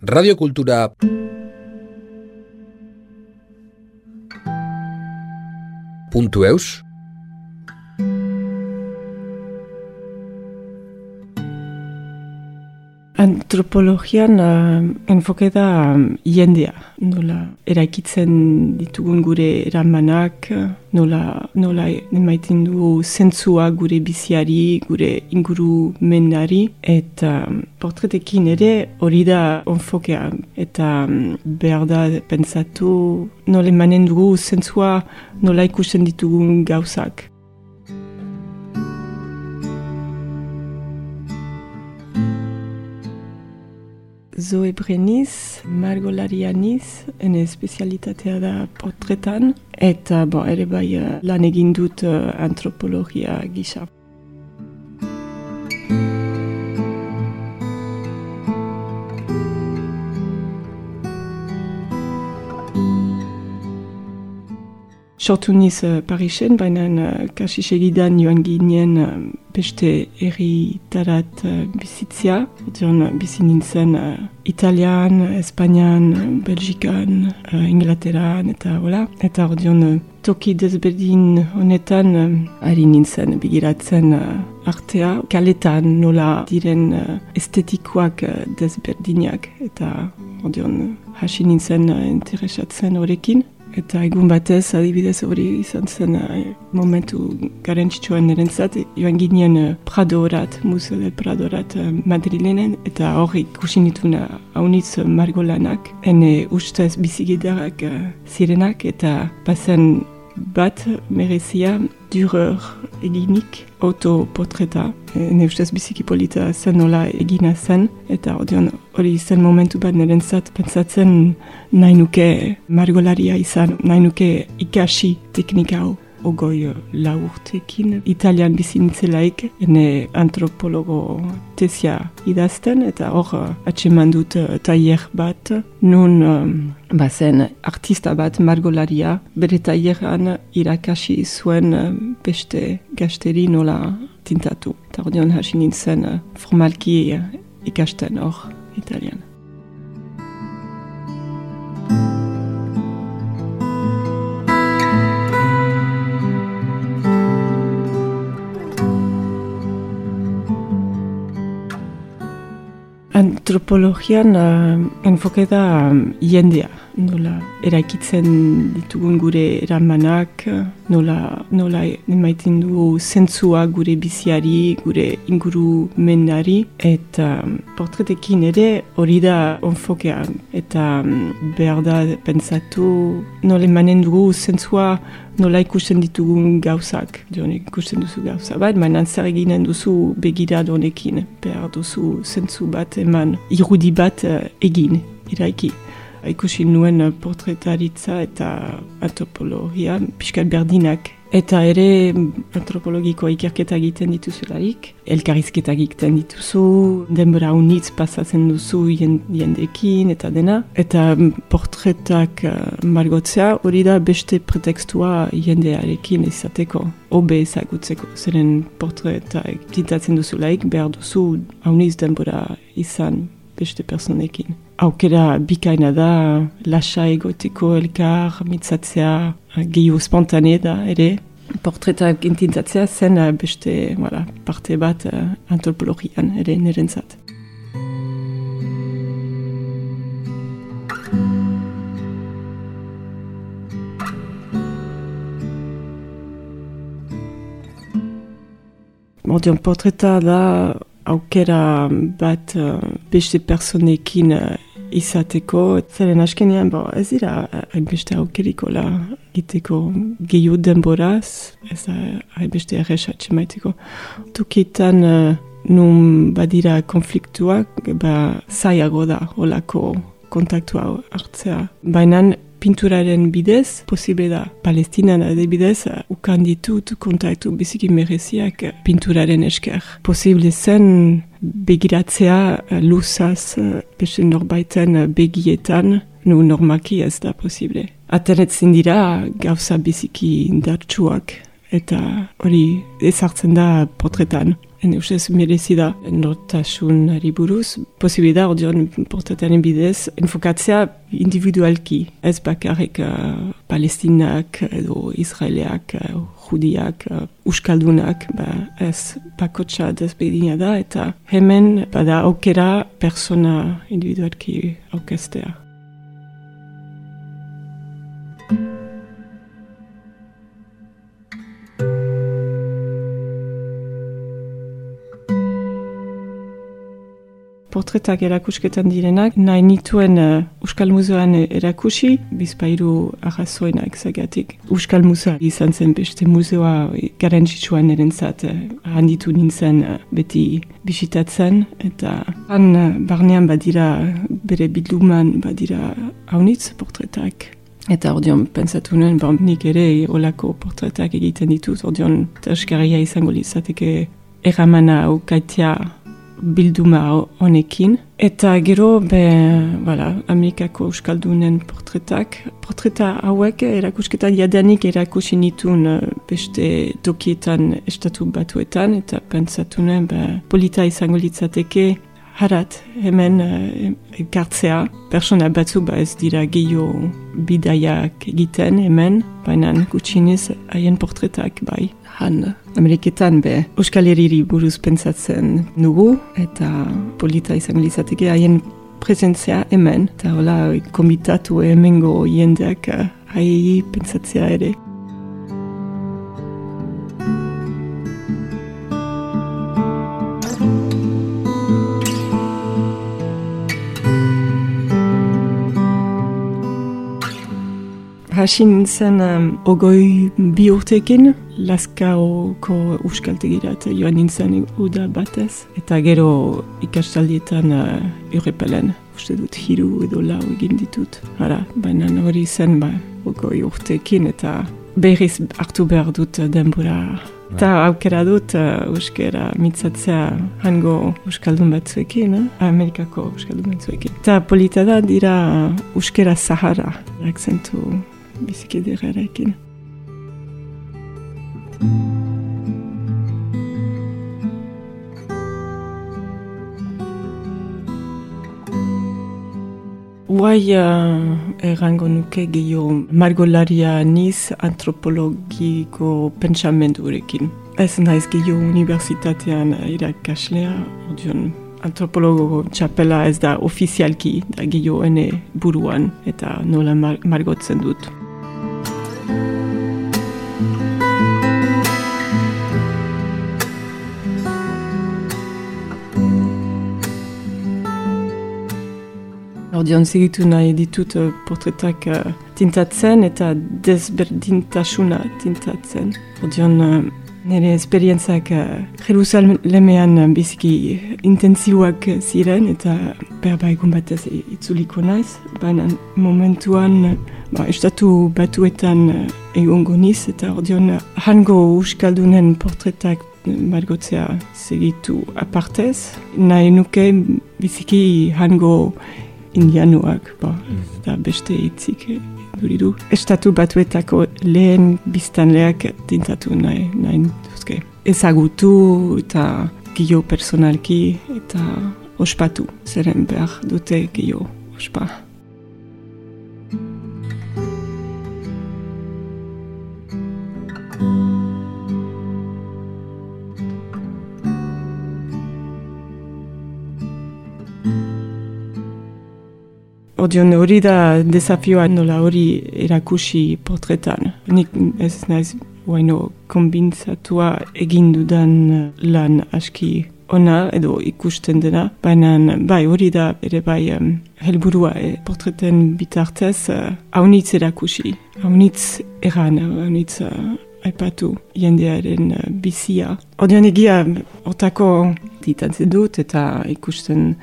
Radiokultura puntu eus Antropologian uh, enfoke da um, nola eraikitzen ditugun gure eramanak, nola, nola emaiten du zentzua gure biziari, gure inguru mendari, eta um, portretekin ere hori da onfokea, eta um, behar da pentsatu nola emanen dugu zentzua nola ikusten ditugun gauzak. Zoe Breniz, margolarianiz, ene espezialitatea da portretan, eta bon, ere bai uh, lan egin dut uh, antropologia gisa. Sortu niz uh, Parisen, baina uh, kasi segidan joan ginen uh, beste erritarat uh, bizitzia. Odion uh, bizi nintzen uh, Italian, Espainian, Belgikan, uh, Inglaterran eta hola. Eta odion uh, toki desberdin honetan uh, ari nintzen bigiratzen uh, artea. Kaletan nola diren uh, estetikoak uh, desberdinak eta odion uh, hasi nintzen uh, interesatzen horrekin. Eta egun batez, adibidez hori izan zen uh, momentu garantzitsua nirentzat, joan ginen uh, Pradorat, Museo del Pradorat uh, Madrilenen, eta hori ikusi nituna haunitz margolanak, ene ustez bizigidarak zirenak, eta pasen bat merezia dureur eginik autoportreta. Ne ustez biziki polita zen nola egina zen, eta odion hori zen momentu bat nirentzat pentsatzen nahi nuke margolaria izan, nahi nuke ikasi teknika hau ogoi la urtekin italian bizinitzelaik ene antropologo tesia idazten eta hor atseman dut taier bat. Nun um, bazen artista bat margolaria bere taieran irakasi zuen beste gasteri nola tintatu. Eta hor hasi nintzen formalki ikasten hor italian Antropologian uh, enfoke da um, jendea, nola eraikitzen ditugun gure eramanak, nola, nola emaiten du zentzua gure biziari, gure inguru mendari, eta um, portretekin ere hori da onfokea, eta um, behar da pentsatu nola emanen dugu zentzua nola ikusten ditugun gauzak, jonek ikusten duzu gauza bat, mainan zer eginen duzu begira donekin, behar duzu zentzu bat eman, irudi bat uh, egin, iraiki. Ikusi nuen portretaritza eta antropologia, pixkat berdinak Eta ere antropologiko ikerketa egiten dituzularik, elkarrizketa egiten dituzu, denbora unitz pasatzen duzu jendekin eta dena. Eta portretak uh, margotzea hori da beste pretextua jendearekin izateko, obe ezagutzeko. Zeren portretak tintatzen duzulaik behar duzu hauniz denbora izan beste personekin. Aukera bikaina da, lasa egoteko elkar, mitzatzea, gehiu spontane da, ere. Portretak intintzatzea zen uh, beste voilà, parte bat uh, antropologian, ere nirentzat. Mordion portreta da aukera bat uh, beste izateko. Zeren askenean, bo, ez dira hainbeste aukeriko la giteko gehiu denboraz, ez da hainbeste erresatxe maiteko. Tukitan uh, nun badira konfliktuak, ba zaiago da olako kontaktua hartzea. Baina pinturaren bidez, posible da palestinan adibidez, ukan ditut kontaktu biziki mereziak pinturaren esker. Posible zen begiratzea luzaz beste norbaiten begietan, nu normaki ez da posible. Atenetzen dira gauza biziki indartsuak eta hori ezartzen da potretan. Ene ustez merezi da nortasunari buruz, posibida ordeon portataren bidez, enfokatzea individualki, ez bakarrik uh, palestinak edo israeleak, uh, judiak, uh, uskaldunak, ba, ez bakotxa desbedina da, eta hemen bada aukera persona individualki aukestea. Portretak erakusketan direnak, nahi nituen uh, Euskal Museoan erakusi, bizpairu arrazoena exagatik. Euskal Museoa izan zen beste museoa garantzitsuan erentzat uh, handitu nintzen uh, beti bisitatzen, eta han uh, barnean badira bere biluman badira haunitz portretak. Eta ordeon pensatu nuen, ba, nik ere olako portretak egiten ditut, ordeon terskaria izango lizateke erramana aukaitea bilduma honekin. Eta gero, be, voilà, Amerikako Euskaldunen portretak. Portreta hauek erakusketan jadanik erakusi nitun eh, beste tokietan estatu batuetan, eta pentsatu nuen, be, polita izango litzateke, harat, hemen uh, gartzea, persona batzuk ba ez dira gehiago bidaiak egiten hemen, baina gutxinez haien portretak bai han Ameriketan be Euskal Herriri buruz pentsatzen nugu eta polita izan lizateke haien presentzia hemen eta hola komitatu hemengo jendeak uh, hai pentsatzea ere. Hasi nintzen um, ogoi bi urtekin, Laskaoko euskaltegirat joan nintzen uda batez. Eta gero ikastaldietan uh, urrepelen, uste dut hiru edo lau egin ditut. Hala, baina hori zen ba, ogoi urtekin eta berriz hartu behar dut denbora. Eta aukera dut uh, euskera mitzatzea hango euskaldun batzuekin, eh? Amerikako euskaldun batzuekin. Eta polita da dira euskera zahara, akzentu biziki dirrerekin. Guai uh, errango nuke gehiago margolaria niz antropologiko pentsamendurekin. Ez naiz gehiago universitatean irakaslea, odion antropologo txapela ez da ofizialki da gehiago ene buruan eta nola margotzen dut. Ordion segitu nahi ditut uh, portretak uh, tintatzen eta desberdintasuna tintatzen. Ordion uh, nire esperientzak uh, Jerusalemean uh, biziki intensiuak ziren eta berba egun batez itzuliko naiz. Baina momentuan uh, ba, estatu batuetan uh, egongo niz eta ordion uh, hango uskaldunen portretak margotzea segitu apartez. Nahi nuke biziki hango indianuak, ba, eta beste hitzik duridu. Estatu batuetako lehen biztanleak tintatu nahi, nahi duzke. Ezagutu eta gio personalki eta ospatu, zeren behar dute gio ospa. Odion hori da desafioa nola hori erakusi portretan. Nik ez naiz guaino kombintzatua egin dudan lan aski ona edo ikusten dena. Baina bai hori da ere bai um, helburua e, portreten bitartez uh, haunitz erakusi. Haunitz eran, haunitz uh, aipatu jendearen uh, bizia. Odion egia otako ditantzen dut eta ikusten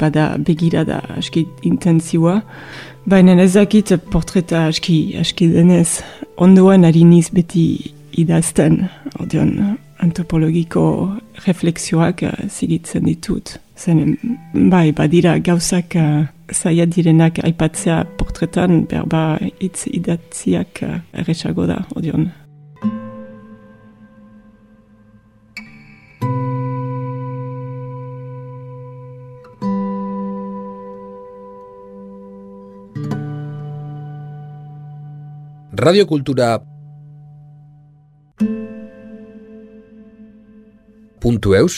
bada begirada aski intenzioa. Baina ezakit portreta aski, aski denez ondoan hariniz beti idazten, ordeon antropologiko refleksioak zigitzen ditut. Zen, bai, badira gauzak uh, zaila direnak aipatzea portretan, berba itz idatziak uh, erresago da, ordeon. Radiokultura puntu eus